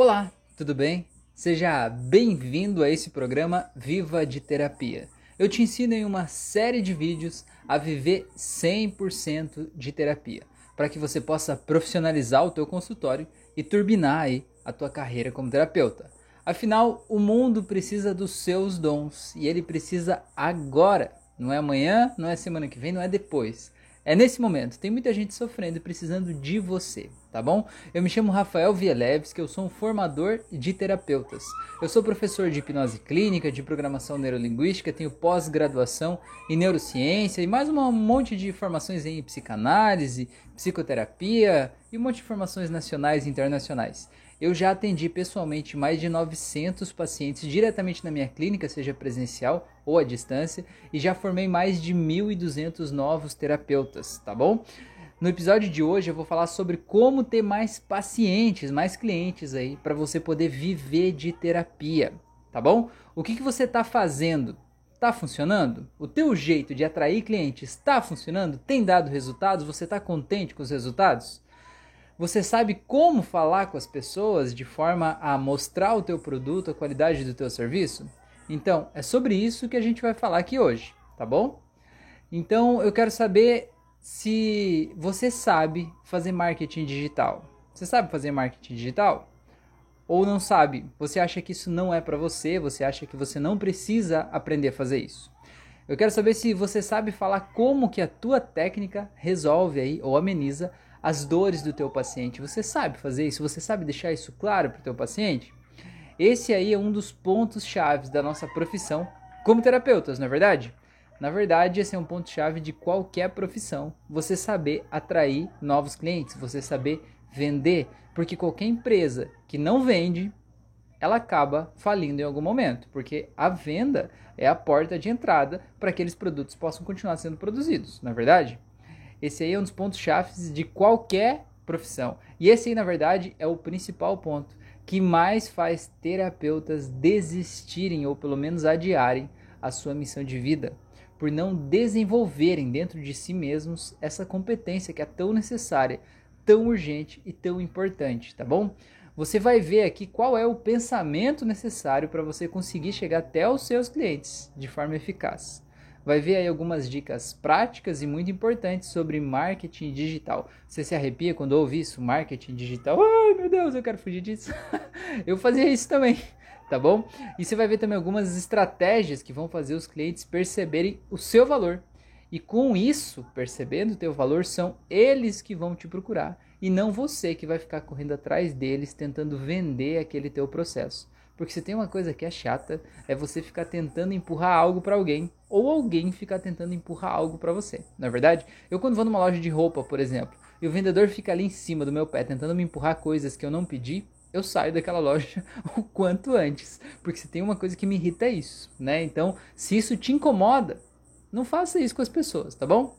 Olá, tudo bem? Seja bem-vindo a esse programa Viva de Terapia. Eu te ensino em uma série de vídeos a viver 100% de terapia, para que você possa profissionalizar o teu consultório e turbinar aí a tua carreira como terapeuta. Afinal, o mundo precisa dos seus dons e ele precisa agora, não é amanhã, não é semana que vem, não é depois. É nesse momento, tem muita gente sofrendo e precisando de você, tá bom? Eu me chamo Rafael Vieleves, que eu sou um formador de terapeutas. Eu sou professor de hipnose clínica, de programação neurolinguística, tenho pós-graduação em neurociência e mais um monte de formações em psicanálise, psicoterapia e um monte de formações nacionais e internacionais. Eu já atendi pessoalmente mais de 900 pacientes diretamente na minha clínica, seja presencial ou à distância, e já formei mais de 1.200 novos terapeutas, tá bom? No episódio de hoje eu vou falar sobre como ter mais pacientes, mais clientes aí, para você poder viver de terapia, tá bom? O que, que você está fazendo? Está funcionando? O teu jeito de atrair clientes está funcionando? Tem dado resultados? Você está contente com os resultados? Você sabe como falar com as pessoas de forma a mostrar o teu produto, a qualidade do teu serviço? Então, é sobre isso que a gente vai falar aqui hoje, tá bom? Então, eu quero saber se você sabe fazer marketing digital. Você sabe fazer marketing digital? Ou não sabe? Você acha que isso não é para você? Você acha que você não precisa aprender a fazer isso? Eu quero saber se você sabe falar como que a tua técnica resolve aí ou ameniza as dores do teu paciente. Você sabe fazer isso? Você sabe deixar isso claro para o teu paciente? Esse aí é um dos pontos chaves da nossa profissão como terapeutas, não é verdade? Na verdade, esse é um ponto chave de qualquer profissão. Você saber atrair novos clientes, você saber vender, porque qualquer empresa que não vende, ela acaba falindo em algum momento, porque a venda é a porta de entrada para que aqueles produtos possam continuar sendo produzidos, não é verdade? Esse aí é um dos pontos chaves de qualquer profissão. E esse aí, na verdade, é o principal ponto que mais faz terapeutas desistirem ou pelo menos adiarem a sua missão de vida, por não desenvolverem dentro de si mesmos essa competência que é tão necessária, tão urgente e tão importante, tá bom? Você vai ver aqui qual é o pensamento necessário para você conseguir chegar até os seus clientes de forma eficaz vai ver aí algumas dicas práticas e muito importantes sobre marketing digital. Você se arrepia quando ouve isso? Marketing digital? Ai meu Deus, eu quero fugir disso. eu fazia isso também, tá bom? E você vai ver também algumas estratégias que vão fazer os clientes perceberem o seu valor. E com isso, percebendo o teu valor, são eles que vão te procurar e não você que vai ficar correndo atrás deles tentando vender aquele teu processo. Porque se tem uma coisa que é chata, é você ficar tentando empurrar algo para alguém ou alguém ficar tentando empurrar algo para você. Na é verdade, eu quando vou numa loja de roupa, por exemplo, e o vendedor fica ali em cima do meu pé tentando me empurrar coisas que eu não pedi, eu saio daquela loja o quanto antes, porque se tem uma coisa que me irrita é isso, né? Então, se isso te incomoda, não faça isso com as pessoas, tá bom?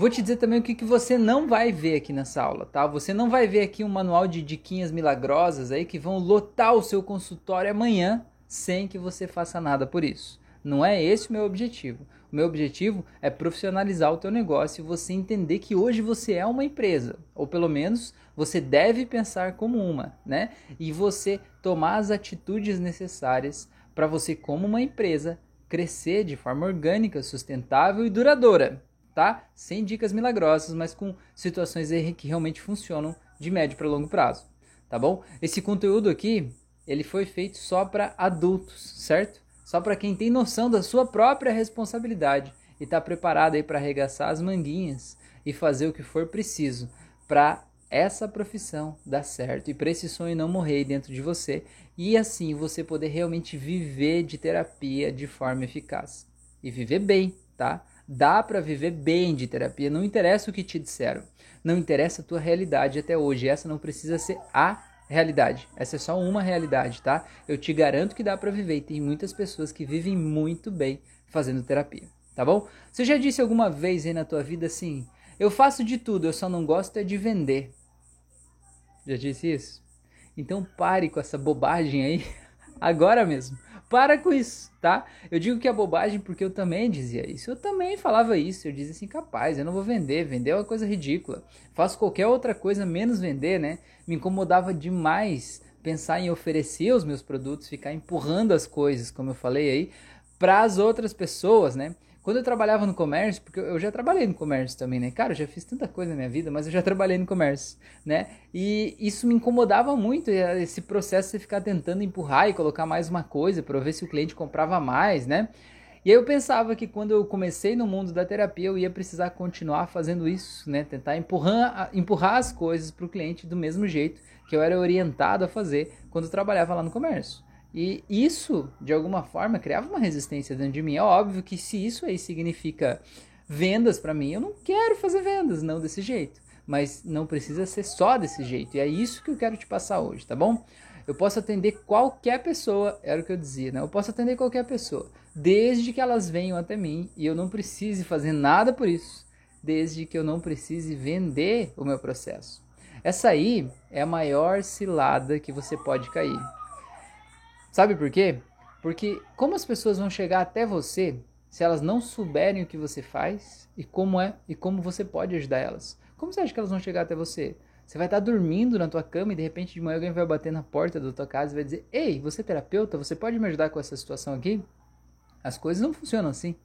Vou te dizer também o que, que você não vai ver aqui nessa aula, tá? Você não vai ver aqui um manual de diquinhas milagrosas aí que vão lotar o seu consultório amanhã sem que você faça nada por isso. Não é esse o meu objetivo. O meu objetivo é profissionalizar o teu negócio e você entender que hoje você é uma empresa, ou pelo menos você deve pensar como uma, né? E você tomar as atitudes necessárias para você como uma empresa crescer de forma orgânica, sustentável e duradoura tá? Sem dicas milagrosas, mas com situações que realmente funcionam de médio para longo prazo, tá bom? Esse conteúdo aqui, ele foi feito só para adultos, certo? Só para quem tem noção da sua própria responsabilidade e está preparado aí para arregaçar as manguinhas e fazer o que for preciso para essa profissão dar certo e para esse sonho não morrer dentro de você e assim você poder realmente viver de terapia de forma eficaz e viver bem, tá? Dá para viver bem de terapia, não interessa o que te disseram. Não interessa a tua realidade até hoje. Essa não precisa ser a realidade. Essa é só uma realidade, tá? Eu te garanto que dá para viver e tem muitas pessoas que vivem muito bem fazendo terapia, tá bom? Você já disse alguma vez aí na tua vida assim: "Eu faço de tudo, eu só não gosto é de vender". Já disse isso? Então pare com essa bobagem aí agora mesmo. Para com isso, tá? Eu digo que é bobagem porque eu também dizia isso. Eu também falava isso. Eu dizia assim, capaz, eu não vou vender. Vender é uma coisa ridícula. Faço qualquer outra coisa menos vender, né? Me incomodava demais pensar em oferecer os meus produtos, ficar empurrando as coisas, como eu falei aí, para as outras pessoas, né? Quando eu trabalhava no comércio, porque eu já trabalhei no comércio também, né? Cara, eu já fiz tanta coisa na minha vida, mas eu já trabalhei no comércio, né? E isso me incomodava muito, esse processo de ficar tentando empurrar e colocar mais uma coisa para ver se o cliente comprava mais, né? E aí eu pensava que quando eu comecei no mundo da terapia, eu ia precisar continuar fazendo isso, né? Tentar empurrar, empurrar as coisas para o cliente do mesmo jeito que eu era orientado a fazer quando eu trabalhava lá no comércio. E isso, de alguma forma, criava uma resistência dentro de mim. É óbvio que se isso aí significa vendas para mim, eu não quero fazer vendas, não desse jeito. Mas não precisa ser só desse jeito. E é isso que eu quero te passar hoje, tá bom? Eu posso atender qualquer pessoa, era o que eu dizia, né? Eu posso atender qualquer pessoa, desde que elas venham até mim e eu não precise fazer nada por isso, desde que eu não precise vender o meu processo. Essa aí é a maior cilada que você pode cair. Sabe por quê? Porque como as pessoas vão chegar até você se elas não souberem o que você faz e como é e como você pode ajudar elas? Como você acha que elas vão chegar até você? Você vai estar dormindo na tua cama e de repente de manhã alguém vai bater na porta da tua casa e vai dizer: "Ei, você é terapeuta, você pode me ajudar com essa situação aqui?" As coisas não funcionam assim.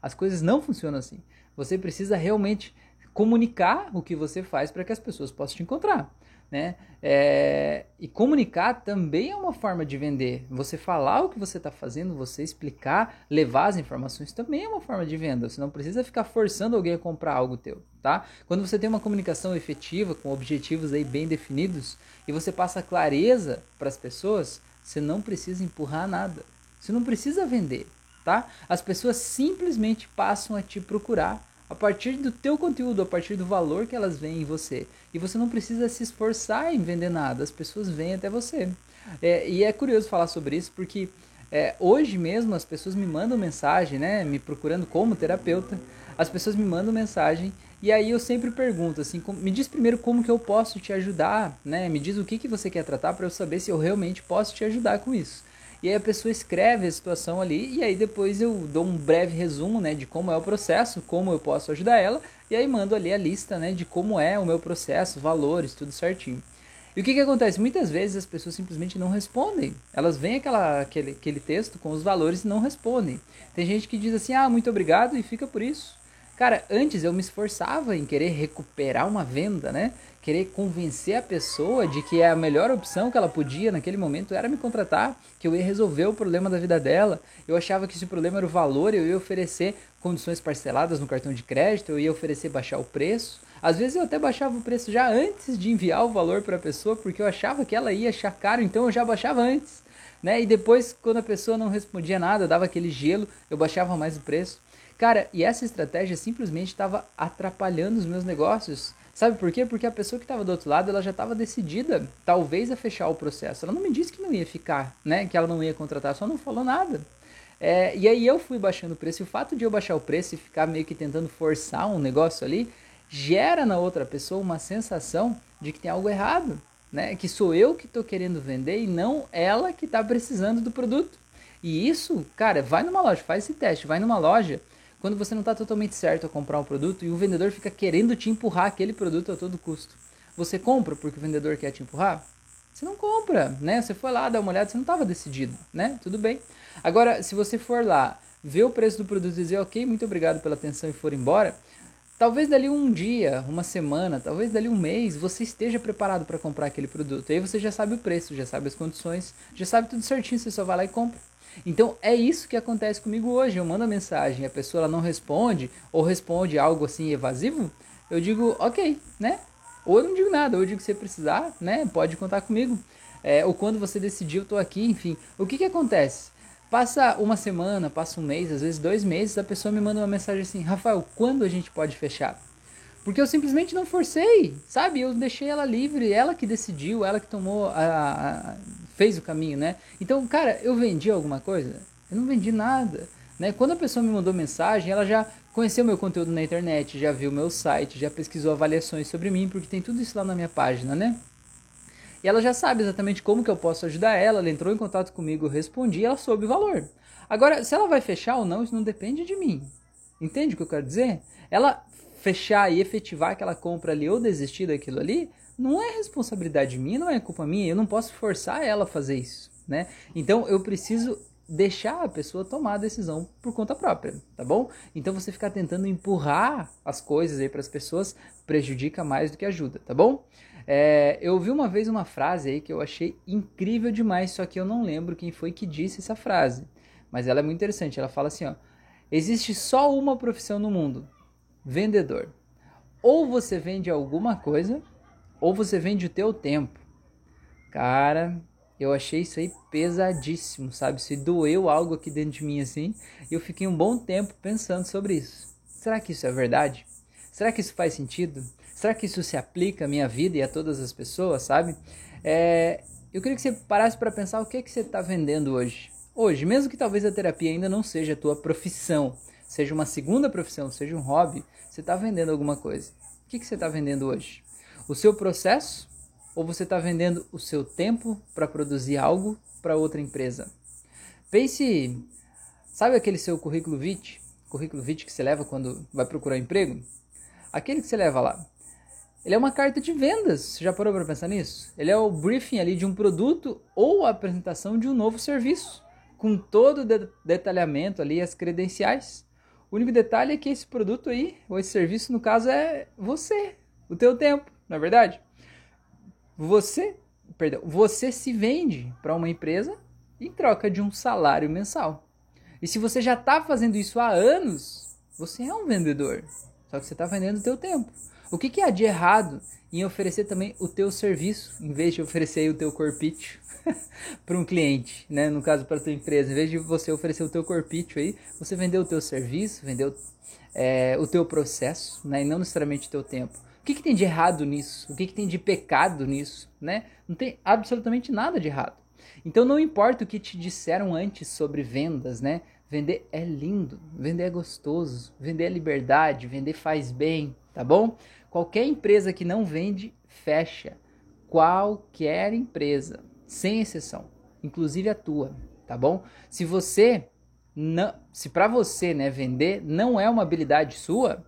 As coisas não funcionam assim. Você precisa realmente comunicar o que você faz para que as pessoas possam te encontrar né? É, e comunicar também é uma forma de vender. Você falar o que você está fazendo, você explicar, levar as informações também é uma forma de venda. Você não precisa ficar forçando alguém a comprar algo teu, tá? Quando você tem uma comunicação efetiva, com objetivos aí bem definidos, e você passa clareza para as pessoas, você não precisa empurrar nada. Você não precisa vender, tá? As pessoas simplesmente passam a te procurar a partir do teu conteúdo, a partir do valor que elas veem em você. E você não precisa se esforçar em vender nada, as pessoas vêm até você. É, e é curioso falar sobre isso porque é, hoje mesmo as pessoas me mandam mensagem, né, me procurando como terapeuta, as pessoas me mandam mensagem e aí eu sempre pergunto assim, me diz primeiro como que eu posso te ajudar, né? Me diz o que que você quer tratar para eu saber se eu realmente posso te ajudar com isso. E aí a pessoa escreve a situação ali e aí depois eu dou um breve resumo, né, de como é o processo, como eu posso ajudar ela, e aí mando ali a lista, né, de como é o meu processo, valores, tudo certinho. E o que, que acontece? Muitas vezes as pessoas simplesmente não respondem. Elas veem aquela, aquele, aquele texto com os valores e não respondem. Tem gente que diz assim, ah, muito obrigado e fica por isso. Cara, antes eu me esforçava em querer recuperar uma venda, né? Querer convencer a pessoa de que a melhor opção que ela podia naquele momento era me contratar, que eu ia resolver o problema da vida dela. Eu achava que esse problema era o valor, eu ia oferecer condições parceladas no cartão de crédito, eu ia oferecer baixar o preço. Às vezes eu até baixava o preço já antes de enviar o valor para a pessoa, porque eu achava que ela ia achar caro, então eu já baixava antes. Né? E depois, quando a pessoa não respondia nada, dava aquele gelo, eu baixava mais o preço. Cara, e essa estratégia simplesmente estava atrapalhando os meus negócios. Sabe por quê? Porque a pessoa que estava do outro lado, ela já estava decidida, talvez, a fechar o processo. Ela não me disse que não ia ficar, né? Que ela não ia contratar, só não falou nada. É, e aí eu fui baixando o preço. E o fato de eu baixar o preço e ficar meio que tentando forçar um negócio ali, gera na outra pessoa uma sensação de que tem algo errado, né? Que sou eu que estou querendo vender e não ela que está precisando do produto. E isso, cara, vai numa loja, faz esse teste, vai numa loja quando você não está totalmente certo a comprar um produto e o vendedor fica querendo te empurrar aquele produto a todo custo. Você compra porque o vendedor quer te empurrar? Você não compra, né? Você foi lá dar uma olhada, você não estava decidido, né? Tudo bem. Agora, se você for lá, ver o preço do produto e dizer, ok, muito obrigado pela atenção e for embora, talvez dali um dia, uma semana, talvez dali um mês, você esteja preparado para comprar aquele produto. Aí você já sabe o preço, já sabe as condições, já sabe tudo certinho, você só vai lá e compra. Então é isso que acontece comigo hoje. Eu mando a mensagem, a pessoa ela não responde ou responde algo assim evasivo, eu digo ok, né? Ou eu não digo nada, ou eu digo se precisar, né? Pode contar comigo. É, ou quando você decidir, eu tô aqui, enfim. O que que acontece? Passa uma semana, passa um mês, às vezes dois meses, a pessoa me manda uma mensagem assim, Rafael, quando a gente pode fechar? Porque eu simplesmente não forcei, sabe? Eu deixei ela livre, ela que decidiu, ela que tomou a, a fez o caminho, né? Então, cara, eu vendi alguma coisa? Eu não vendi nada, né? Quando a pessoa me mandou mensagem, ela já conheceu meu conteúdo na internet, já viu meu site, já pesquisou avaliações sobre mim, porque tem tudo isso lá na minha página, né? E ela já sabe exatamente como que eu posso ajudar ela, ela entrou em contato comigo, eu respondi, ela soube o valor. Agora, se ela vai fechar ou não, isso não depende de mim. Entende o que eu quero dizer? Ela fechar e efetivar aquela compra ali ou desistir daquilo ali, não é responsabilidade minha, não é culpa minha, eu não posso forçar ela a fazer isso, né? Então eu preciso deixar a pessoa tomar a decisão por conta própria, tá bom? Então você ficar tentando empurrar as coisas aí para as pessoas prejudica mais do que ajuda, tá bom? É, eu ouvi uma vez uma frase aí que eu achei incrível demais, só que eu não lembro quem foi que disse essa frase, mas ela é muito interessante. Ela fala assim, ó: existe só uma profissão no mundo, vendedor. Ou você vende alguma coisa, ou você vende o teu tempo. Cara, eu achei isso aí pesadíssimo, sabe? Se doeu algo aqui dentro de mim assim, eu fiquei um bom tempo pensando sobre isso. Será que isso é verdade? Será que isso faz sentido? Será que isso se aplica à minha vida e a todas as pessoas, sabe? É, eu queria que você parasse para pensar o que, é que você está vendendo hoje. Hoje, mesmo que talvez a terapia ainda não seja a tua profissão, seja uma segunda profissão, seja um hobby, você está vendendo alguma coisa. O que, que você está vendendo hoje? O seu processo? Ou você está vendendo o seu tempo para produzir algo para outra empresa? Pense, sabe aquele seu currículo vitae? Currículo vitae que você leva quando vai procurar emprego? Aquele que você leva lá. Ele é uma carta de vendas. Você já parou para pensar nisso? Ele é o briefing ali de um produto ou a apresentação de um novo serviço, com todo o detalhamento ali, as credenciais. O único detalhe é que esse produto aí, ou esse serviço, no caso, é você, o teu tempo, na é verdade? Você, perdão, você se vende para uma empresa em troca de um salário mensal. E se você já está fazendo isso há anos, você é um vendedor. Só que você está vendendo o teu tempo. O que, que há de errado em oferecer também o teu serviço, em vez de oferecer o teu corpício para um cliente, né? No caso para tua empresa, em vez de você oferecer o teu corpício aí, você vendeu o teu serviço, vendeu é, o teu processo, né? E não necessariamente o teu tempo que, que tem de errado nisso? O que, que tem de pecado nisso? Né? Não tem absolutamente nada de errado. Então não importa o que te disseram antes sobre vendas, né? Vender é lindo, vender é gostoso, vender é liberdade, vender faz bem, tá bom? Qualquer empresa que não vende, fecha. Qualquer empresa, sem exceção, inclusive a tua, tá bom? Se você não, se para você, né, vender não é uma habilidade sua,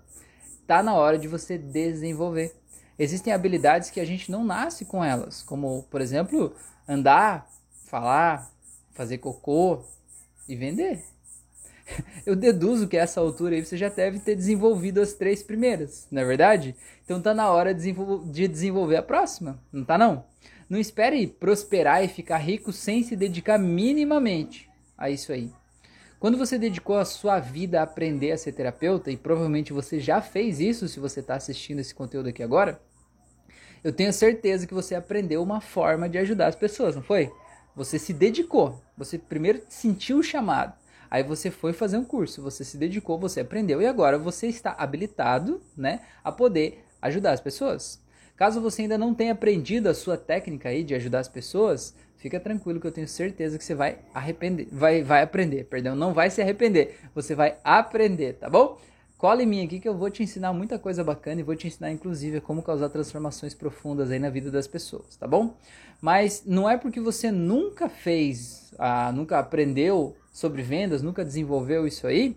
está na hora de você desenvolver. Existem habilidades que a gente não nasce com elas, como, por exemplo, andar, falar, fazer cocô e vender. Eu deduzo que a essa altura aí você já deve ter desenvolvido as três primeiras, não é verdade? Então tá na hora de desenvolver a próxima, não tá não? Não espere prosperar e ficar rico sem se dedicar minimamente a isso aí. Quando você dedicou a sua vida a aprender a ser terapeuta, e provavelmente você já fez isso se você está assistindo esse conteúdo aqui agora, eu tenho certeza que você aprendeu uma forma de ajudar as pessoas, não foi? Você se dedicou, você primeiro sentiu o chamado, aí você foi fazer um curso, você se dedicou, você aprendeu e agora você está habilitado, né, a poder ajudar as pessoas. Caso você ainda não tenha aprendido a sua técnica aí de ajudar as pessoas, Fica tranquilo que eu tenho certeza que você vai arrepender, vai, vai aprender, perdão, não vai se arrepender, você vai aprender, tá bom? Cola em mim aqui que eu vou te ensinar muita coisa bacana e vou te ensinar inclusive como causar transformações profundas aí na vida das pessoas, tá bom? Mas não é porque você nunca fez, ah, nunca aprendeu sobre vendas, nunca desenvolveu isso aí,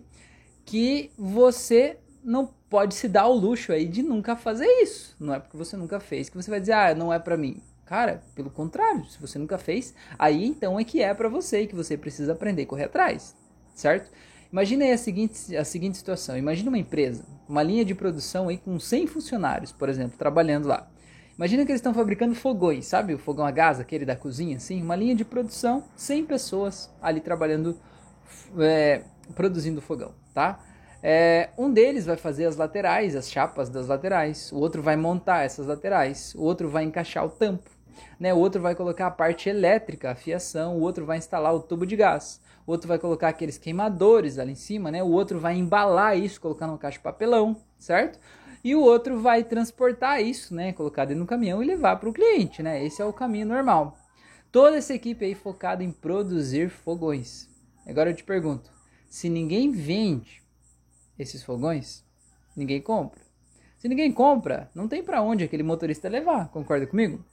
que você não pode se dar o luxo aí de nunca fazer isso. Não é porque você nunca fez que você vai dizer, ah, não é para mim. Cara, pelo contrário, se você nunca fez, aí então é que é para você e que você precisa aprender a correr atrás, certo? Imagina aí a seguinte, a seguinte situação: imagina uma empresa, uma linha de produção aí com 100 funcionários, por exemplo, trabalhando lá. Imagina que eles estão fabricando fogões, sabe? O fogão a gás, aquele da cozinha, assim, uma linha de produção, 100 pessoas ali trabalhando, é, produzindo fogão, tá? É, um deles vai fazer as laterais, as chapas das laterais, o outro vai montar essas laterais, o outro vai encaixar o tampo, né? o outro vai colocar a parte elétrica, a fiação, o outro vai instalar o tubo de gás, o outro vai colocar aqueles queimadores ali em cima, né? o outro vai embalar isso, colocar numa caixa de papelão, certo? E o outro vai transportar isso, né? colocar dentro do caminhão e levar para o cliente. Né? Esse é o caminho normal. Toda essa equipe aí focada em produzir fogões. Agora eu te pergunto, se ninguém vende esses fogões, ninguém compra. Se ninguém compra, não tem para onde aquele motorista levar, concorda comigo?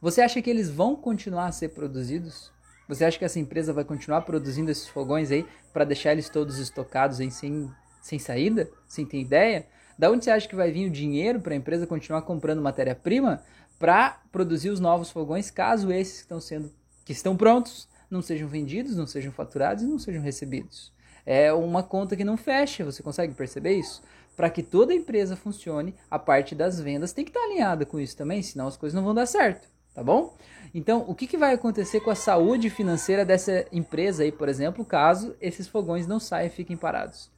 Você acha que eles vão continuar a ser produzidos? Você acha que essa empresa vai continuar produzindo esses fogões aí para deixar eles todos estocados sem, sem saída? Sem ter ideia? Da onde você acha que vai vir o dinheiro para a empresa continuar comprando matéria-prima para produzir os novos fogões, caso esses que estão sendo que estão prontos não sejam vendidos, não sejam faturados e não sejam recebidos? É uma conta que não fecha, você consegue perceber isso? Para que toda empresa funcione, a parte das vendas tem que estar alinhada com isso também, senão as coisas não vão dar certo, tá bom? Então, o que, que vai acontecer com a saúde financeira dessa empresa aí, por exemplo, caso esses fogões não saiam e fiquem parados?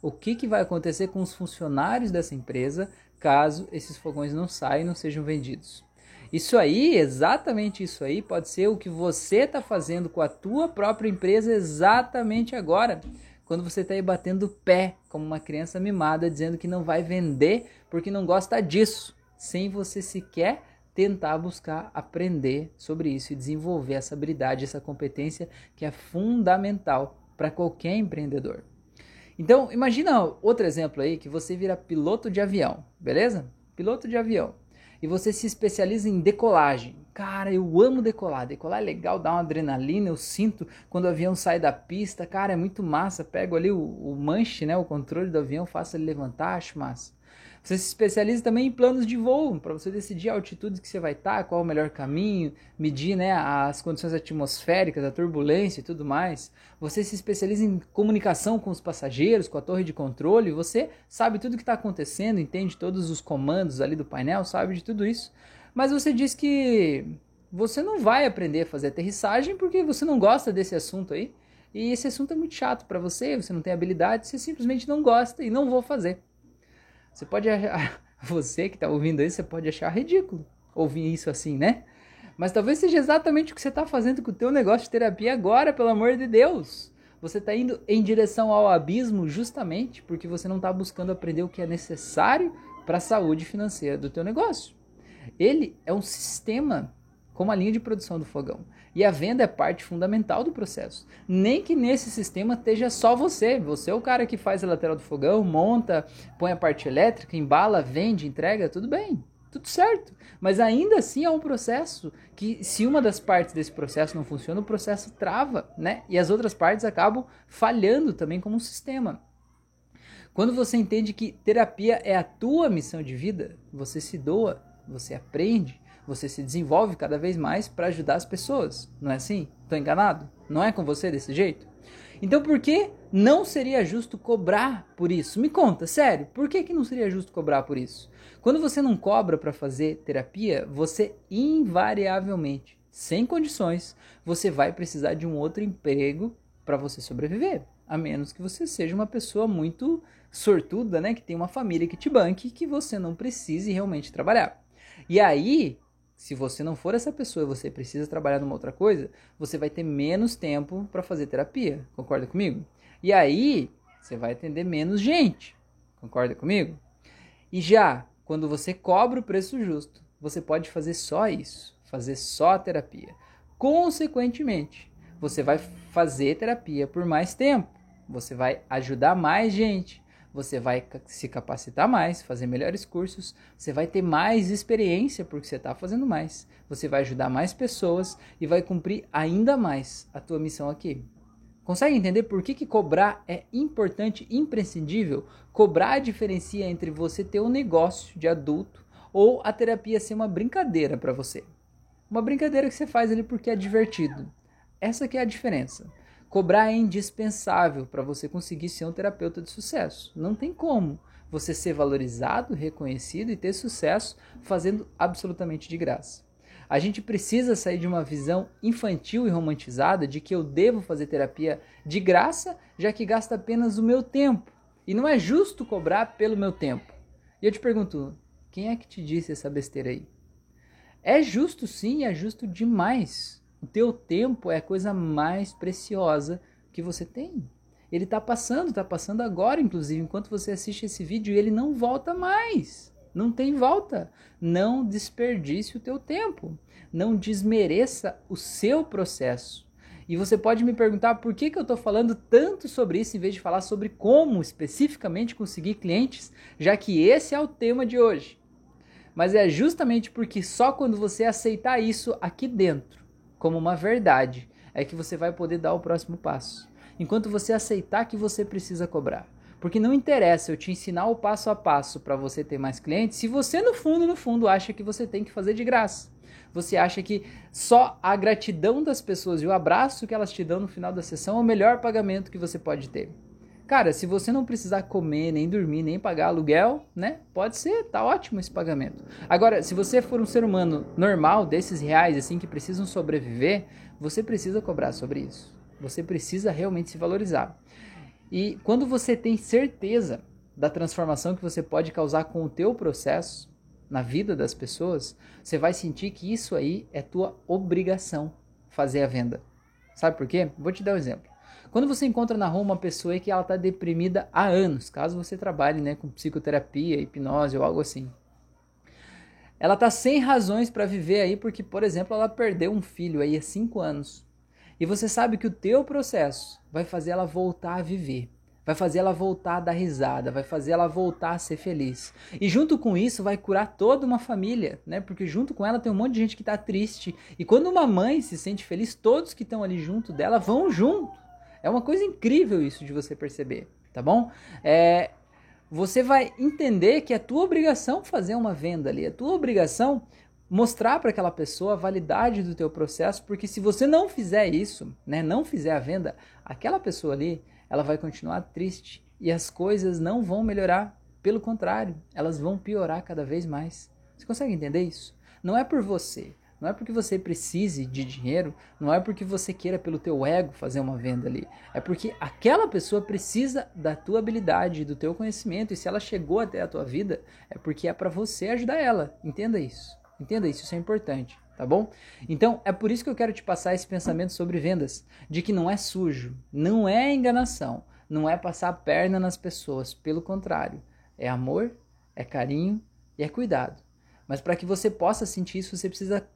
O que, que vai acontecer com os funcionários dessa empresa caso esses fogões não saiam e não sejam vendidos? Isso aí, exatamente isso aí, pode ser o que você está fazendo com a tua própria empresa exatamente agora. Quando você está aí batendo pé como uma criança mimada, dizendo que não vai vender porque não gosta disso, sem você sequer tentar buscar aprender sobre isso e desenvolver essa habilidade, essa competência que é fundamental para qualquer empreendedor. Então, imagina outro exemplo aí que você vira piloto de avião, beleza? Piloto de avião. E você se especializa em decolagem. Cara, eu amo decolar. Decolar é legal, dá uma adrenalina. Eu sinto quando o avião sai da pista. Cara, é muito massa. Pego ali o, o manche, né, o controle do avião, faço ele levantar, acho massa. Você se especializa também em planos de voo, para você decidir a altitude que você vai estar, qual é o melhor caminho, medir né, as condições atmosféricas, a turbulência e tudo mais. Você se especializa em comunicação com os passageiros, com a torre de controle, você sabe tudo o que está acontecendo, entende todos os comandos ali do painel, sabe de tudo isso. Mas você diz que você não vai aprender a fazer aterrissagem porque você não gosta desse assunto aí. E esse assunto é muito chato para você, você não tem habilidade, você simplesmente não gosta e não vou fazer. Você pode achar, você que está ouvindo isso, você pode achar ridículo ouvir isso assim, né? Mas talvez seja exatamente o que você está fazendo com o teu negócio de terapia agora, pelo amor de Deus. Você está indo em direção ao abismo justamente porque você não está buscando aprender o que é necessário para a saúde financeira do teu negócio. Ele é um sistema como a linha de produção do fogão. E a venda é parte fundamental do processo. Nem que nesse sistema esteja só você. Você é o cara que faz a lateral do fogão, monta, põe a parte elétrica, embala, vende, entrega, tudo bem. Tudo certo. Mas ainda assim é um processo que, se uma das partes desse processo não funciona, o processo trava, né? E as outras partes acabam falhando também como um sistema. Quando você entende que terapia é a tua missão de vida, você se doa, você aprende, você se desenvolve cada vez mais para ajudar as pessoas. Não é assim? Estou enganado? Não é com você desse jeito? Então por que não seria justo cobrar por isso? Me conta, sério, por que, que não seria justo cobrar por isso? Quando você não cobra para fazer terapia, você invariavelmente, sem condições, você vai precisar de um outro emprego para você sobreviver. A menos que você seja uma pessoa muito sortuda, né? Que tem uma família que te banque que você não precise realmente trabalhar. E aí, se você não for essa pessoa e você precisa trabalhar numa outra coisa, você vai ter menos tempo para fazer terapia. Concorda comigo? E aí, você vai atender menos gente. Concorda comigo? E já, quando você cobra o preço justo, você pode fazer só isso, fazer só a terapia. Consequentemente, você vai fazer terapia por mais tempo. Você vai ajudar mais gente você vai se capacitar mais, fazer melhores cursos, você vai ter mais experiência porque você está fazendo mais, você vai ajudar mais pessoas e vai cumprir ainda mais a tua missão aqui. Consegue entender por que, que cobrar é importante, imprescindível? Cobrar diferencia entre você ter um negócio de adulto ou a terapia ser uma brincadeira para você. Uma brincadeira que você faz ali porque é divertido. Essa que é a diferença. Cobrar é indispensável para você conseguir ser um terapeuta de sucesso. Não tem como você ser valorizado, reconhecido e ter sucesso fazendo absolutamente de graça. A gente precisa sair de uma visão infantil e romantizada de que eu devo fazer terapia de graça, já que gasta apenas o meu tempo. E não é justo cobrar pelo meu tempo. E eu te pergunto, quem é que te disse essa besteira aí? É justo sim, é justo demais. O teu tempo é a coisa mais preciosa que você tem. Ele está passando, está passando agora, inclusive, enquanto você assiste esse vídeo, ele não volta mais. Não tem volta. Não desperdice o teu tempo. Não desmereça o seu processo. E você pode me perguntar por que, que eu estou falando tanto sobre isso em vez de falar sobre como especificamente conseguir clientes, já que esse é o tema de hoje. Mas é justamente porque só quando você aceitar isso aqui dentro, como uma verdade, é que você vai poder dar o próximo passo. Enquanto você aceitar que você precisa cobrar. Porque não interessa eu te ensinar o passo a passo para você ter mais clientes, se você no fundo, no fundo, acha que você tem que fazer de graça. Você acha que só a gratidão das pessoas e o abraço que elas te dão no final da sessão é o melhor pagamento que você pode ter. Cara, se você não precisar comer, nem dormir, nem pagar aluguel, né? Pode ser, tá ótimo esse pagamento. Agora, se você for um ser humano normal, desses reais, assim, que precisam sobreviver, você precisa cobrar sobre isso. Você precisa realmente se valorizar. E quando você tem certeza da transformação que você pode causar com o teu processo na vida das pessoas, você vai sentir que isso aí é tua obrigação fazer a venda. Sabe por quê? Vou te dar um exemplo. Quando você encontra na rua uma pessoa que ela está deprimida há anos, caso você trabalhe né, com psicoterapia, hipnose ou algo assim, ela está sem razões para viver aí porque, por exemplo, ela perdeu um filho aí há cinco anos. E você sabe que o teu processo vai fazer ela voltar a viver, vai fazer ela voltar a dar risada, vai fazer ela voltar a ser feliz. E junto com isso vai curar toda uma família, né? Porque junto com ela tem um monte de gente que está triste. E quando uma mãe se sente feliz, todos que estão ali junto dela vão junto. É uma coisa incrível isso de você perceber, tá bom? É, você vai entender que é tua obrigação fazer uma venda ali, é tua obrigação mostrar para aquela pessoa a validade do teu processo, porque se você não fizer isso, né, não fizer a venda, aquela pessoa ali, ela vai continuar triste e as coisas não vão melhorar, pelo contrário, elas vão piorar cada vez mais. Você consegue entender isso? Não é por você, não é porque você precise de dinheiro, não é porque você queira pelo teu ego fazer uma venda ali. É porque aquela pessoa precisa da tua habilidade, do teu conhecimento, e se ela chegou até a tua vida, é porque é para você ajudar ela. Entenda isso. Entenda isso, isso é importante, tá bom? Então, é por isso que eu quero te passar esse pensamento sobre vendas, de que não é sujo, não é enganação, não é passar a perna nas pessoas, pelo contrário, é amor, é carinho e é cuidado. Mas para que você possa sentir isso, você precisa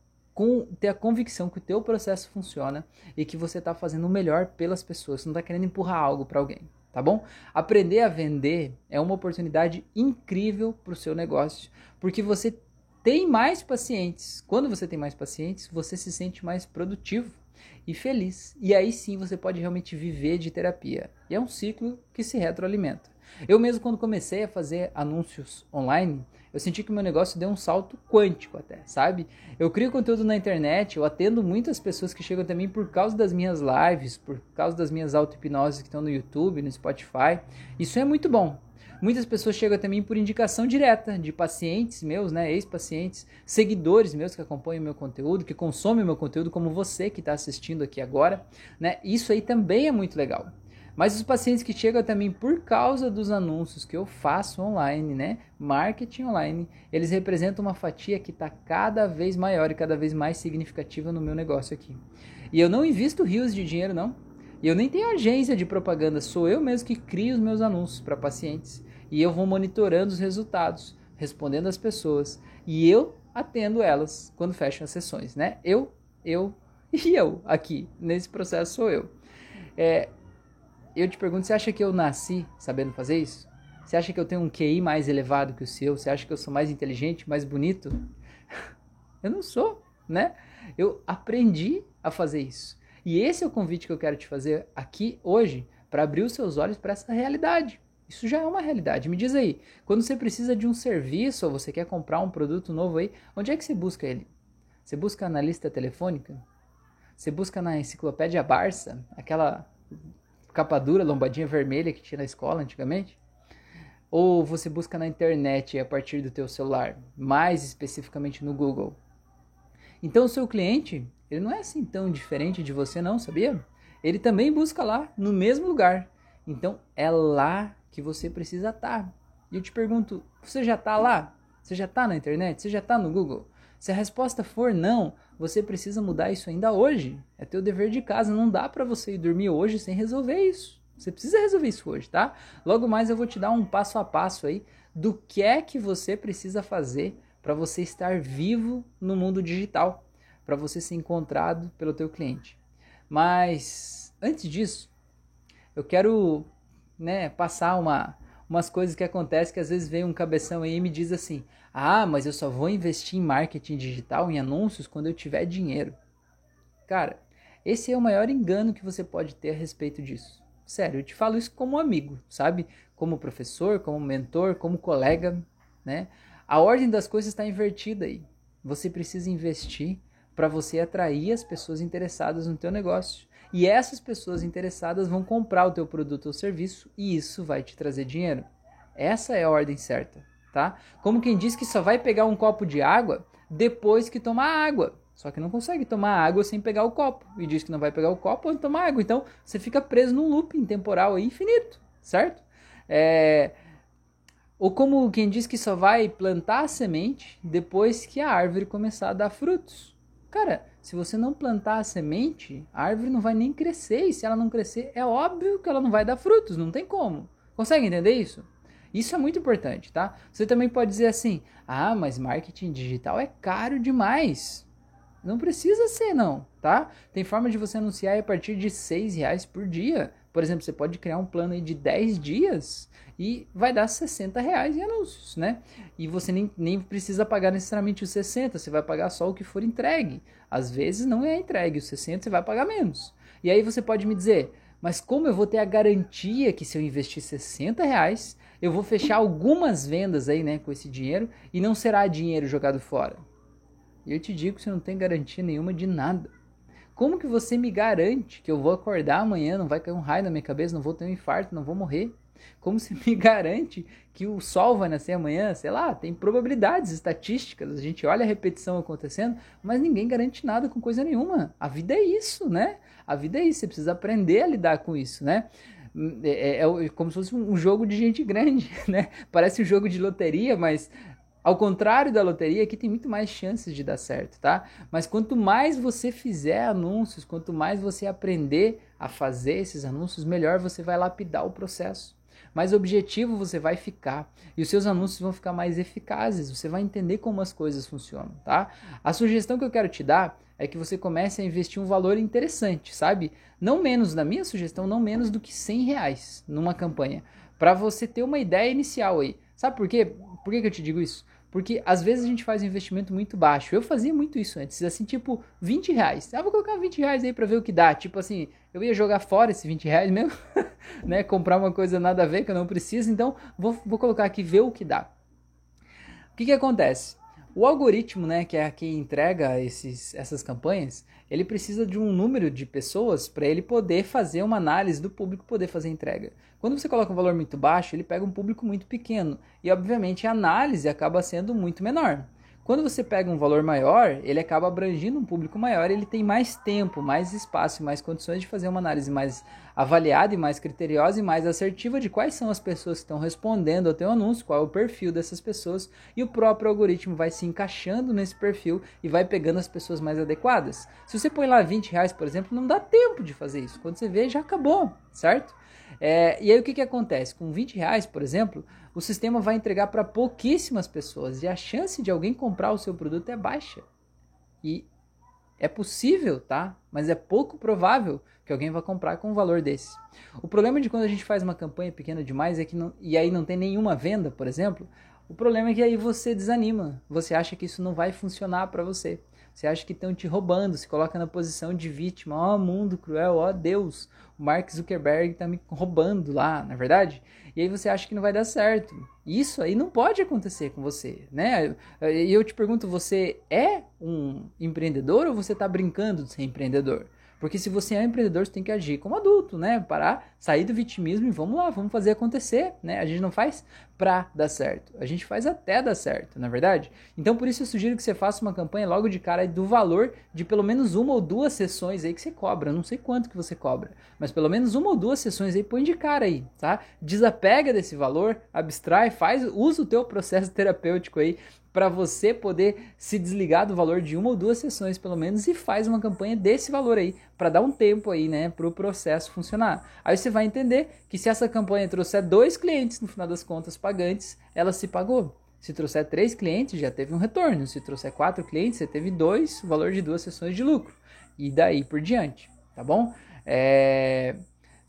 com, ter a convicção que o teu processo funciona e que você está fazendo o melhor pelas pessoas, você não está querendo empurrar algo para alguém, tá bom? Aprender a vender é uma oportunidade incrível para o seu negócio, porque você tem mais pacientes. Quando você tem mais pacientes, você se sente mais produtivo e feliz. E aí sim você pode realmente viver de terapia. E é um ciclo que se retroalimenta. Eu mesmo, quando comecei a fazer anúncios online, eu senti que o meu negócio deu um salto quântico até, sabe? Eu crio conteúdo na internet, eu atendo muitas pessoas que chegam também por causa das minhas lives, por causa das minhas auto-hipnoses que estão no YouTube, no Spotify. Isso é muito bom. Muitas pessoas chegam mim por indicação direta de pacientes meus, né, ex-pacientes, seguidores meus que acompanham meu conteúdo, que consomem meu conteúdo, como você que está assistindo aqui agora, né? Isso aí também é muito legal. Mas os pacientes que chegam também por causa dos anúncios que eu faço online, né? Marketing online, eles representam uma fatia que está cada vez maior e cada vez mais significativa no meu negócio aqui. E eu não invisto rios de dinheiro, não. E eu nem tenho agência de propaganda, sou eu mesmo que crio os meus anúncios para pacientes. E eu vou monitorando os resultados, respondendo as pessoas. E eu atendo elas quando fecham as sessões, né? Eu, eu e eu aqui, nesse processo sou eu. É, eu te pergunto, você acha que eu nasci sabendo fazer isso? Você acha que eu tenho um QI mais elevado que o seu? Você acha que eu sou mais inteligente, mais bonito? eu não sou, né? Eu aprendi a fazer isso. E esse é o convite que eu quero te fazer aqui hoje, para abrir os seus olhos para essa realidade. Isso já é uma realidade. Me diz aí, quando você precisa de um serviço ou você quer comprar um produto novo aí, onde é que você busca ele? Você busca na lista telefônica? Você busca na enciclopédia Barça, aquela capa dura, lombadinha vermelha que tinha na escola antigamente? Ou você busca na internet a partir do teu celular, mais especificamente no Google? Então o seu cliente, ele não é assim tão diferente de você não, sabia? Ele também busca lá, no mesmo lugar. Então é lá que você precisa estar. Tá. E eu te pergunto, você já está lá? Você já está na internet? Você já está no Google? Se a resposta for não, você precisa mudar isso ainda hoje. É teu dever de casa, não dá para você ir dormir hoje sem resolver isso. Você precisa resolver isso hoje, tá? Logo mais eu vou te dar um passo a passo aí do que é que você precisa fazer para você estar vivo no mundo digital, para você ser encontrado pelo teu cliente. Mas antes disso, eu quero, né, passar uma umas coisas que acontecem que às vezes vem um cabeção aí e me diz assim: Ah, mas eu só vou investir em marketing digital, em anúncios, quando eu tiver dinheiro. Cara, esse é o maior engano que você pode ter a respeito disso. Sério, eu te falo isso como amigo, sabe? Como professor, como mentor, como colega, né? A ordem das coisas está invertida aí. Você precisa investir para você atrair as pessoas interessadas no teu negócio. E essas pessoas interessadas vão comprar o teu produto ou serviço e isso vai te trazer dinheiro. Essa é a ordem certa, tá? Como quem diz que só vai pegar um copo de água depois que tomar água. Só que não consegue tomar água sem pegar o copo. E diz que não vai pegar o copo antes tomar água. Então você fica preso num looping temporal infinito, certo? É... Ou como quem diz que só vai plantar a semente depois que a árvore começar a dar frutos. Cara, se você não plantar a semente, a árvore não vai nem crescer. E se ela não crescer, é óbvio que ela não vai dar frutos, não tem como. Consegue entender isso? Isso é muito importante, tá? Você também pode dizer assim: ah, mas marketing digital é caro demais. Não precisa ser, não, tá? Tem forma de você anunciar a partir de seis reais por dia. Por exemplo, você pode criar um plano aí de 10 dias e vai dar 60 reais em anúncios, né? E você nem, nem precisa pagar necessariamente os 60, você vai pagar só o que for entregue. Às vezes não é entregue, os 60 você vai pagar menos. E aí você pode me dizer, mas como eu vou ter a garantia que se eu investir 60 reais, eu vou fechar algumas vendas aí, né, com esse dinheiro e não será dinheiro jogado fora? E eu te digo que você não tem garantia nenhuma de nada. Como que você me garante que eu vou acordar amanhã, não vai cair um raio na minha cabeça, não vou ter um infarto, não vou morrer? Como se me garante que o sol vai nascer amanhã? Sei lá, tem probabilidades estatísticas, a gente olha a repetição acontecendo, mas ninguém garante nada com coisa nenhuma. A vida é isso, né? A vida é isso, você precisa aprender a lidar com isso, né? É, é, é como se fosse um jogo de gente grande, né? Parece um jogo de loteria, mas ao contrário da loteria, aqui tem muito mais chances de dar certo, tá? Mas quanto mais você fizer anúncios, quanto mais você aprender a fazer esses anúncios, melhor você vai lapidar o processo. Mais objetivo você vai ficar e os seus anúncios vão ficar mais eficazes. Você vai entender como as coisas funcionam, tá? A sugestão que eu quero te dar é que você comece a investir um valor interessante, sabe? Não menos, na minha sugestão, não menos do que 100 reais numa campanha, para você ter uma ideia inicial aí. Sabe por quê? Por que, que eu te digo isso? Porque às vezes a gente faz um investimento muito baixo. Eu fazia muito isso antes, assim, tipo, 20 reais. Ah, vou colocar 20 reais aí pra ver o que dá. Tipo assim, eu ia jogar fora esses 20 reais mesmo, né? Comprar uma coisa nada a ver que eu não preciso, então vou, vou colocar aqui ver o que dá. O que que acontece? O algoritmo, né, que é quem entrega esses, essas campanhas, ele precisa de um número de pessoas para ele poder fazer uma análise do público poder fazer entrega. Quando você coloca um valor muito baixo, ele pega um público muito pequeno e, obviamente, a análise acaba sendo muito menor. Quando você pega um valor maior, ele acaba abrangindo um público maior, ele tem mais tempo, mais espaço mais condições de fazer uma análise mais avaliada e mais criteriosa e mais assertiva de quais são as pessoas que estão respondendo ao teu anúncio, qual é o perfil dessas pessoas, e o próprio algoritmo vai se encaixando nesse perfil e vai pegando as pessoas mais adequadas. Se você põe lá 20 reais, por exemplo, não dá tempo de fazer isso. Quando você vê, já acabou, certo? É, e aí o que, que acontece? Com 20 reais, por exemplo, o sistema vai entregar para pouquíssimas pessoas e a chance de alguém comprar o seu produto é baixa. E é possível, tá? Mas é pouco provável que alguém vá comprar com um valor desse. O problema de quando a gente faz uma campanha pequena demais é que não, e aí não tem nenhuma venda, por exemplo, o problema é que aí você desanima. Você acha que isso não vai funcionar para você. Você acha que estão te roubando, se coloca na posição de vítima. Ó, oh, mundo cruel, ó oh, Deus, o Mark Zuckerberg está me roubando lá, na é verdade? E aí você acha que não vai dar certo. Isso aí não pode acontecer com você, né? E eu te pergunto, você é um empreendedor ou você está brincando de ser empreendedor? Porque se você é um empreendedor, você tem que agir como adulto, né? Parar, sair do vitimismo e vamos lá, vamos fazer acontecer, né? A gente não faz pra dar certo, a gente faz até dar certo, na é verdade? Então por isso eu sugiro que você faça uma campanha logo de cara do valor de pelo menos uma ou duas sessões aí que você cobra. Eu não sei quanto que você cobra, mas pelo menos uma ou duas sessões aí põe de cara aí, tá? Desapega desse valor, abstrai, faz, usa o teu processo terapêutico aí para você poder se desligar do valor de uma ou duas sessões pelo menos e faz uma campanha desse valor aí para dar um tempo aí, né, para o processo funcionar. Aí você vai entender que se essa campanha trouxer dois clientes no final das contas pagantes, ela se pagou. Se trouxer três clientes, já teve um retorno. Se trouxer quatro clientes, você teve dois, o valor de duas sessões de lucro. E daí por diante, tá bom? É...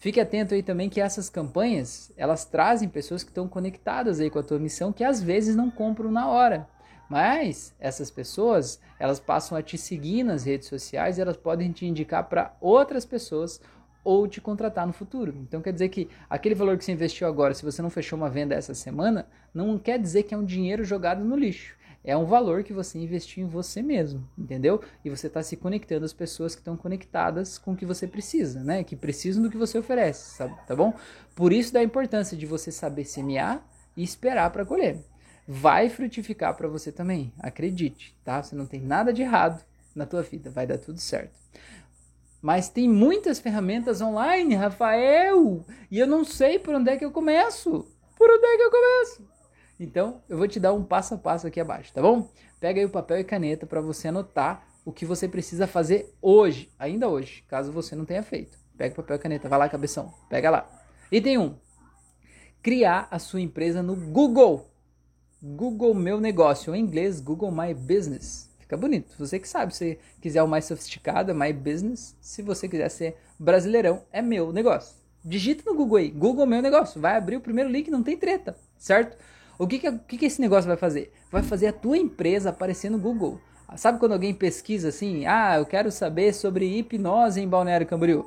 Fique atento aí também que essas campanhas, elas trazem pessoas que estão conectadas aí com a tua missão, que às vezes não compram na hora. Mas essas pessoas, elas passam a te seguir nas redes sociais e elas podem te indicar para outras pessoas ou te contratar no futuro. Então quer dizer que aquele valor que você investiu agora, se você não fechou uma venda essa semana, não quer dizer que é um dinheiro jogado no lixo. É um valor que você investiu em você mesmo, entendeu? E você está se conectando às pessoas que estão conectadas com o que você precisa, né? Que precisam do que você oferece, sabe? tá bom? Por isso da importância de você saber semear e esperar para colher. Vai frutificar para você também, acredite, tá? Você não tem nada de errado na tua vida, vai dar tudo certo. Mas tem muitas ferramentas online, Rafael, e eu não sei por onde é que eu começo. Por onde é que eu começo? Então, eu vou te dar um passo a passo aqui abaixo, tá bom? Pega aí o papel e caneta para você anotar o que você precisa fazer hoje, ainda hoje, caso você não tenha feito. Pega o papel e caneta, vai lá, cabeção, pega lá. Item 1. Criar a sua empresa no Google. Google Meu Negócio, em inglês, Google My Business. Fica bonito. Você que sabe, se quiser o mais sofisticado, é My Business. Se você quiser ser brasileirão, é Meu Negócio. Digita no Google aí, Google Meu Negócio. Vai abrir o primeiro link, não tem treta, certo? O que, que, o que, que esse negócio vai fazer? Vai fazer a tua empresa aparecer no Google. Sabe quando alguém pesquisa assim, ah, eu quero saber sobre hipnose em Balneário Camboriú?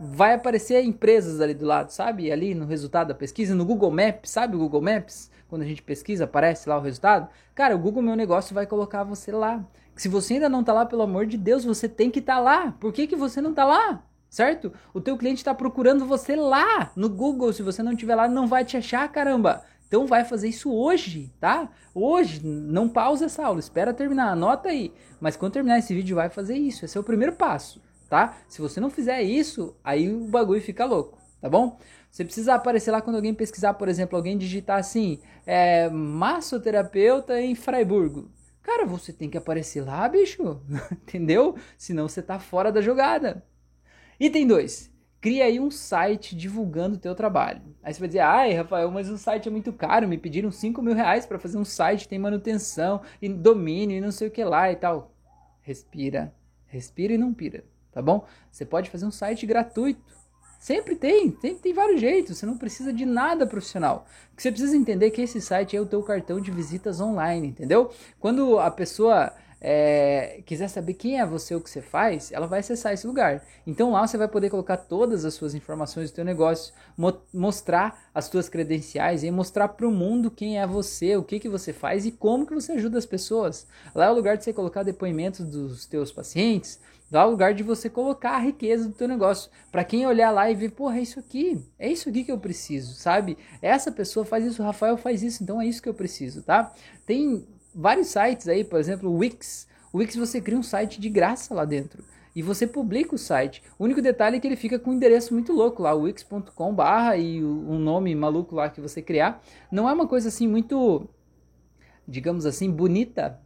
Vai aparecer empresas ali do lado, sabe? Ali no resultado da pesquisa, no Google Maps, sabe o Google Maps? Quando a gente pesquisa, aparece lá o resultado. Cara, o Google Meu Negócio vai colocar você lá. Se você ainda não está lá, pelo amor de Deus, você tem que estar tá lá. Por que, que você não está lá? Certo? O teu cliente está procurando você lá no Google. Se você não estiver lá, não vai te achar, caramba. Então vai fazer isso hoje, tá? Hoje, não pausa essa aula, espera terminar, anota aí. Mas quando terminar esse vídeo, vai fazer isso. Esse é o primeiro passo, tá? Se você não fizer isso, aí o bagulho fica louco, tá bom? Você precisa aparecer lá quando alguém pesquisar, por exemplo, alguém digitar assim, é, massoterapeuta em Freiburgo. Cara, você tem que aparecer lá, bicho, entendeu? Senão você tá fora da jogada. Item 2 cria aí um site divulgando o teu trabalho. Aí você vai dizer, ai, Rafael, mas o site é muito caro, me pediram 5 mil reais para fazer um site, tem manutenção, e domínio, e não sei o que lá e tal. Respira, respira e não pira, tá bom? Você pode fazer um site gratuito. Sempre tem, tem, tem vários jeitos, você não precisa de nada profissional. O que você precisa entender é que esse site é o teu cartão de visitas online, entendeu? Quando a pessoa é, quiser saber quem é você, o que você faz, ela vai acessar esse lugar. Então lá você vai poder colocar todas as suas informações do teu negócio, mo mostrar as suas credenciais e mostrar para o mundo quem é você, o que, que você faz e como que você ajuda as pessoas. Lá é o lugar de você colocar depoimentos dos teus pacientes, lá é o lugar de você colocar a riqueza do teu negócio. Para quem olhar lá e ver, porra, é isso aqui, é isso aqui que eu preciso, sabe? Essa pessoa faz isso, o Rafael faz isso, então é isso que eu preciso, tá? Tem vários sites aí, por exemplo, o Wix. O Wix você cria um site de graça lá dentro. E você publica o site. O único detalhe é que ele fica com um endereço muito louco lá, wix.com barra e um nome maluco lá que você criar. Não é uma coisa assim muito, digamos assim, bonita,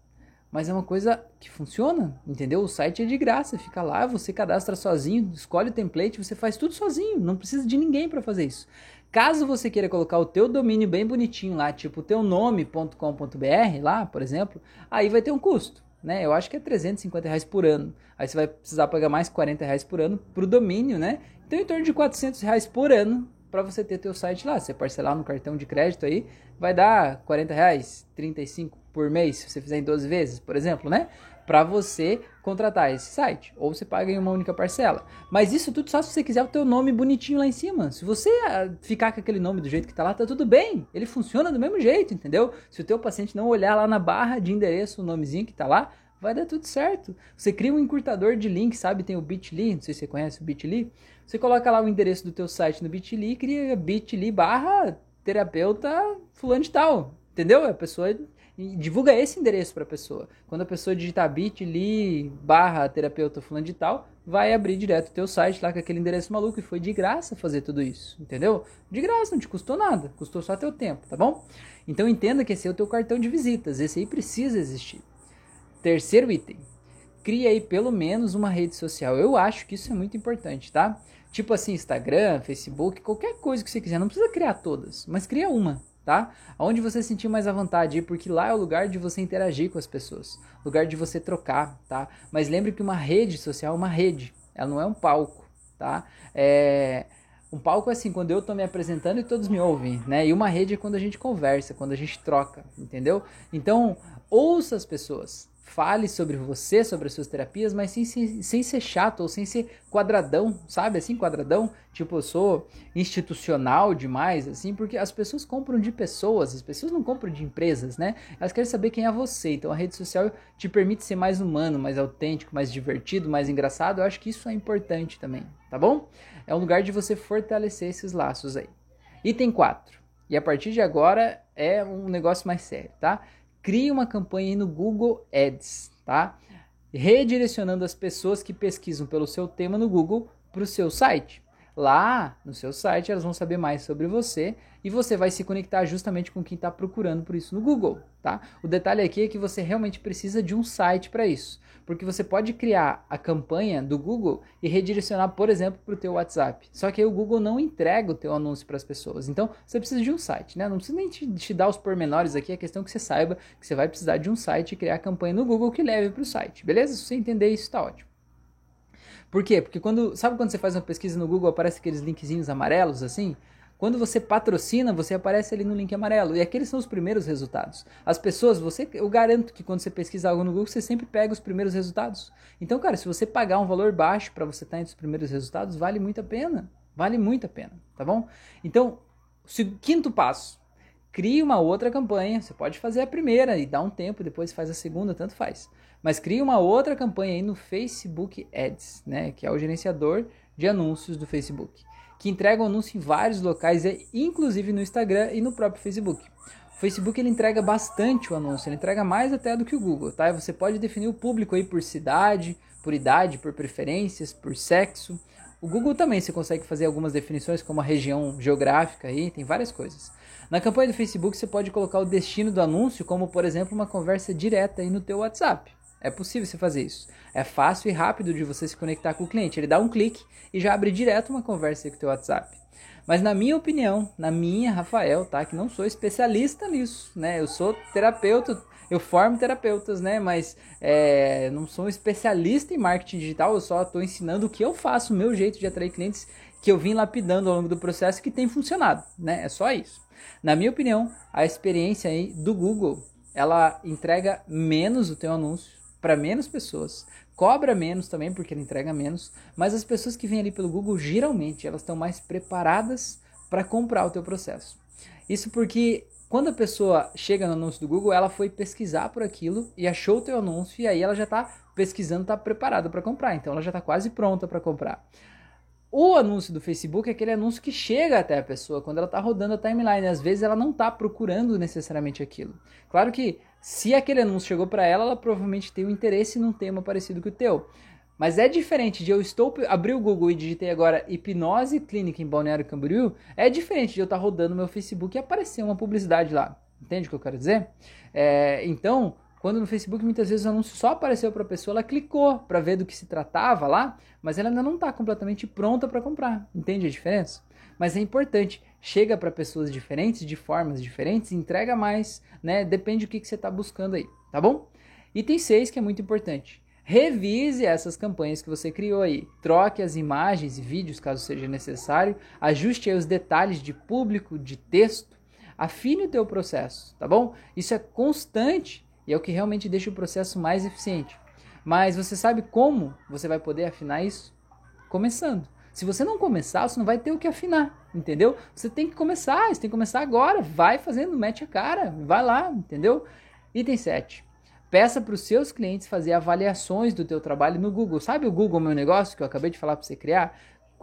mas é uma coisa que funciona, entendeu? O site é de graça, fica lá, você cadastra sozinho, escolhe o template, você faz tudo sozinho, não precisa de ninguém para fazer isso. Caso você queira colocar o teu domínio bem bonitinho lá, tipo teu nome.com.br lá, por exemplo, aí vai ter um custo, né? Eu acho que é 350 reais por ano. Aí você vai precisar pagar mais 40 reais por ano pro domínio, né? Então em torno de 400 reais por ano para você ter teu site lá. Você parcelar no cartão de crédito aí, vai dar 40 reais, 35 por mês, se você fizer em 12 vezes, por exemplo, né? Para você contratar esse site. Ou você paga em uma única parcela. Mas isso tudo só se você quiser o teu nome bonitinho lá em cima. Se você ah, ficar com aquele nome do jeito que tá lá, tá tudo bem. Ele funciona do mesmo jeito, entendeu? Se o teu paciente não olhar lá na barra de endereço o nomezinho que tá lá, vai dar tudo certo. Você cria um encurtador de link, sabe? Tem o Bitly, não sei se você conhece o Bitly. Você coloca lá o endereço do teu site no Bitly cria Bitly barra terapeuta fulano de tal. Entendeu? A pessoa e divulga esse endereço para a pessoa. Quando a pessoa digitar bit.ly barra terapeuta fulano de tal, vai abrir direto o teu site lá com aquele endereço maluco e foi de graça fazer tudo isso, entendeu? De graça, não te custou nada, custou só teu tempo, tá bom? Então entenda que esse é o teu cartão de visitas, esse aí precisa existir. Terceiro item, cria aí pelo menos uma rede social. Eu acho que isso é muito importante, tá? Tipo assim, Instagram, Facebook, qualquer coisa que você quiser, não precisa criar todas, mas cria uma, tá? Onde você sentir mais à vontade, porque lá é o lugar de você interagir com as pessoas, lugar de você trocar, tá? Mas lembre que uma rede social é uma rede, ela não é um palco, tá? É... Um palco é assim, quando eu tô me apresentando e todos me ouvem, né? E uma rede é quando a gente conversa, quando a gente troca, entendeu? Então, ouça as pessoas. Fale sobre você, sobre as suas terapias, mas sem, sem, sem ser chato ou sem ser quadradão, sabe? Assim, quadradão. Tipo, eu sou institucional demais, assim, porque as pessoas compram de pessoas, as pessoas não compram de empresas, né? Elas querem saber quem é você. Então, a rede social te permite ser mais humano, mais autêntico, mais divertido, mais engraçado. Eu acho que isso é importante também, tá bom? É um lugar de você fortalecer esses laços aí. Item 4. E a partir de agora é um negócio mais sério, tá? Crie uma campanha no Google Ads, tá? Redirecionando as pessoas que pesquisam pelo seu tema no Google para o seu site. Lá no seu site elas vão saber mais sobre você e você vai se conectar justamente com quem está procurando por isso no Google, tá? O detalhe aqui é que você realmente precisa de um site para isso, porque você pode criar a campanha do Google e redirecionar, por exemplo, para o teu WhatsApp. Só que aí o Google não entrega o teu anúncio para as pessoas. Então você precisa de um site, né? Não precisa nem te, te dar os pormenores aqui, a questão é que você saiba que você vai precisar de um site e criar a campanha no Google que leve para o site, beleza? Se você entender isso, está ótimo. Por quê? Porque quando. Sabe quando você faz uma pesquisa no Google, aparece aqueles linkzinhos amarelos assim? Quando você patrocina, você aparece ali no link amarelo. E aqueles são os primeiros resultados. As pessoas, você, eu garanto que quando você pesquisa algo no Google, você sempre pega os primeiros resultados. Então, cara, se você pagar um valor baixo para você estar entre os primeiros resultados, vale muito a pena. Vale muito a pena, tá bom? Então, quinto passo. Crie uma outra campanha. Você pode fazer a primeira e dá um tempo, depois faz a segunda, tanto faz. Mas crie uma outra campanha aí no Facebook Ads, né? Que é o gerenciador de anúncios do Facebook que entregam anúncio em vários locais, inclusive no Instagram e no próprio Facebook. O Facebook ele entrega bastante o anúncio, ele entrega mais até do que o Google, tá? Você pode definir o público aí por cidade, por idade, por preferências, por sexo. O Google também você consegue fazer algumas definições como a região geográfica aí, tem várias coisas. Na campanha do Facebook você pode colocar o destino do anúncio, como por exemplo uma conversa direta aí no teu WhatsApp. É possível você fazer isso. É fácil e rápido de você se conectar com o cliente. Ele dá um clique e já abre direto uma conversa com o teu WhatsApp. Mas na minha opinião, na minha, Rafael, tá? Que não sou especialista nisso, né? Eu sou terapeuta, eu formo terapeutas, né? Mas é, não sou um especialista em marketing digital, eu só estou ensinando o que eu faço, o meu jeito de atrair clientes que eu vim lapidando ao longo do processo que tem funcionado, né? É só isso. Na minha opinião, a experiência aí do Google, ela entrega menos o teu anúncio para menos pessoas, cobra menos também porque ele entrega menos, mas as pessoas que vêm ali pelo Google geralmente elas estão mais preparadas para comprar o teu processo. Isso porque quando a pessoa chega no anúncio do Google, ela foi pesquisar por aquilo e achou o teu anúncio e aí ela já está pesquisando, está preparada para comprar, então ela já está quase pronta para comprar. O anúncio do Facebook é aquele anúncio que chega até a pessoa quando ela está rodando a timeline. Às vezes ela não está procurando necessariamente aquilo. Claro que se aquele anúncio chegou para ela, ela provavelmente tem um interesse num tema parecido com o teu. Mas é diferente de eu estou abri o Google e digitei agora hipnose clínica em Balneário Camboriú, é diferente de eu estar tá rodando meu Facebook e aparecer uma publicidade lá. Entende o que eu quero dizer? É, então, quando no Facebook muitas vezes o anúncio só apareceu para a pessoa, ela clicou para ver do que se tratava lá, mas ela ainda não está completamente pronta para comprar. Entende a diferença? Mas é importante, chega para pessoas diferentes, de formas diferentes, entrega mais, né? Depende do que, que você está buscando aí, tá bom? Item 6, que é muito importante. Revise essas campanhas que você criou aí. Troque as imagens e vídeos caso seja necessário. Ajuste os detalhes de público, de texto. Afine o teu processo, tá bom? Isso é constante e é o que realmente deixa o processo mais eficiente. Mas você sabe como você vai poder afinar isso? Começando. Se você não começar, você não vai ter o que afinar, entendeu? Você tem que começar, você tem que começar agora. Vai fazendo, mete a cara, vai lá, entendeu? Item 7. Peça para os seus clientes fazer avaliações do teu trabalho no Google. Sabe o Google Meu Negócio que eu acabei de falar para você criar?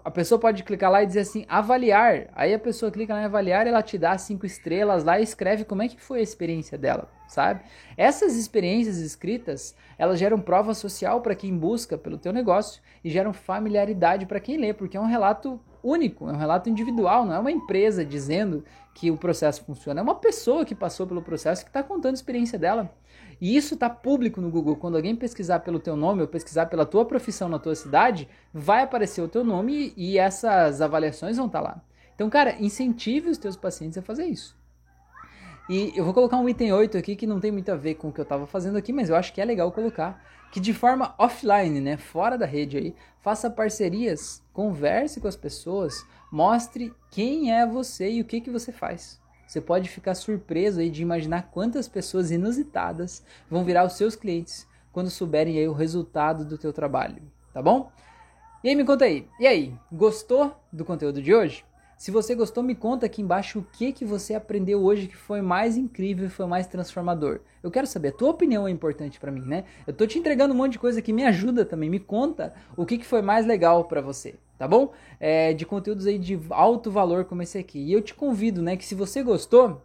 a pessoa pode clicar lá e dizer assim, avaliar. Aí a pessoa clica lá em avaliar, ela te dá cinco estrelas lá e escreve como é que foi a experiência dela, sabe? Essas experiências escritas, elas geram prova social para quem busca pelo teu negócio e geram familiaridade para quem lê, porque é um relato único, é um relato individual, não é uma empresa dizendo que o processo funciona, é uma pessoa que passou pelo processo que está contando a experiência dela. E isso está público no Google. Quando alguém pesquisar pelo teu nome ou pesquisar pela tua profissão na tua cidade, vai aparecer o teu nome e essas avaliações vão estar tá lá. Então, cara, incentive os teus pacientes a fazer isso. E eu vou colocar um item 8 aqui que não tem muito a ver com o que eu estava fazendo aqui, mas eu acho que é legal colocar. Que de forma offline, né, fora da rede aí, faça parcerias, converse com as pessoas, mostre quem é você e o que, que você faz. Você pode ficar surpreso aí de imaginar quantas pessoas inusitadas vão virar os seus clientes quando souberem aí o resultado do teu trabalho, tá bom? E aí me conta aí, e aí, gostou do conteúdo de hoje? Se você gostou, me conta aqui embaixo o que, que você aprendeu hoje que foi mais incrível e foi mais transformador. Eu quero saber, a tua opinião é importante para mim, né? Eu tô te entregando um monte de coisa que me ajuda também. Me conta o que, que foi mais legal para você, tá bom? É, de conteúdos aí de alto valor como esse aqui. E eu te convido, né, que se você gostou,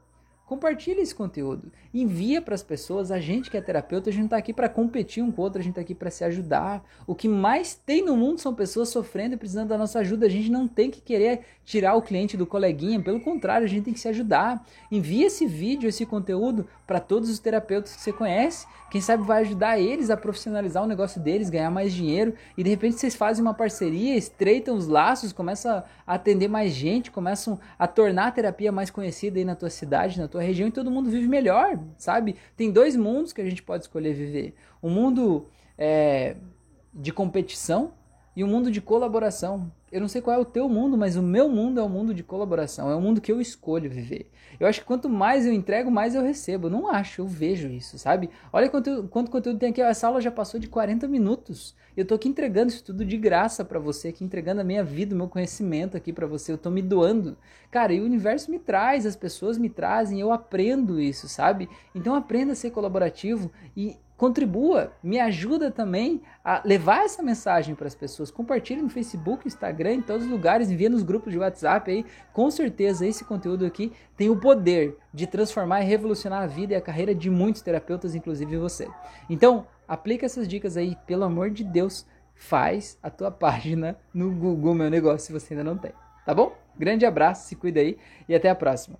Compartilhe esse conteúdo, envia para as pessoas. A gente que é terapeuta, a gente não está aqui para competir um com o outro, a gente está aqui para se ajudar. O que mais tem no mundo são pessoas sofrendo e precisando da nossa ajuda. A gente não tem que querer tirar o cliente do coleguinha, pelo contrário, a gente tem que se ajudar. Envie esse vídeo, esse conteúdo para todos os terapeutas que você conhece. Quem sabe vai ajudar eles a profissionalizar o negócio deles, ganhar mais dinheiro e de repente vocês fazem uma parceria, estreitam os laços, começam a atender mais gente, começam a tornar a terapia mais conhecida aí na tua cidade, na tua região e todo mundo vive melhor, sabe? Tem dois mundos que a gente pode escolher viver: um mundo é, de competição e um mundo de colaboração. Eu não sei qual é o teu mundo, mas o meu mundo é um mundo de colaboração, é um mundo que eu escolho viver. Eu acho que quanto mais eu entrego, mais eu recebo. Não acho, eu vejo isso, sabe? Olha quanto, quanto conteúdo tem aqui. Essa aula já passou de 40 minutos. Eu tô aqui entregando isso tudo de graça para você, aqui entregando a minha vida, o meu conhecimento aqui para você. Eu tô me doando. Cara, e o universo me traz, as pessoas me trazem, eu aprendo isso, sabe? Então aprenda a ser colaborativo e contribua, me ajuda também a levar essa mensagem para as pessoas. Compartilhe no Facebook, Instagram, em todos os lugares, envia nos grupos de WhatsApp aí. Com certeza esse conteúdo aqui tem o poder de transformar e revolucionar a vida e a carreira de muitos terapeutas, inclusive você. Então, aplica essas dicas aí, pelo amor de Deus, faz a tua página no Google Meu Negócio se você ainda não tem, tá bom? Grande abraço, se cuida aí e até a próxima.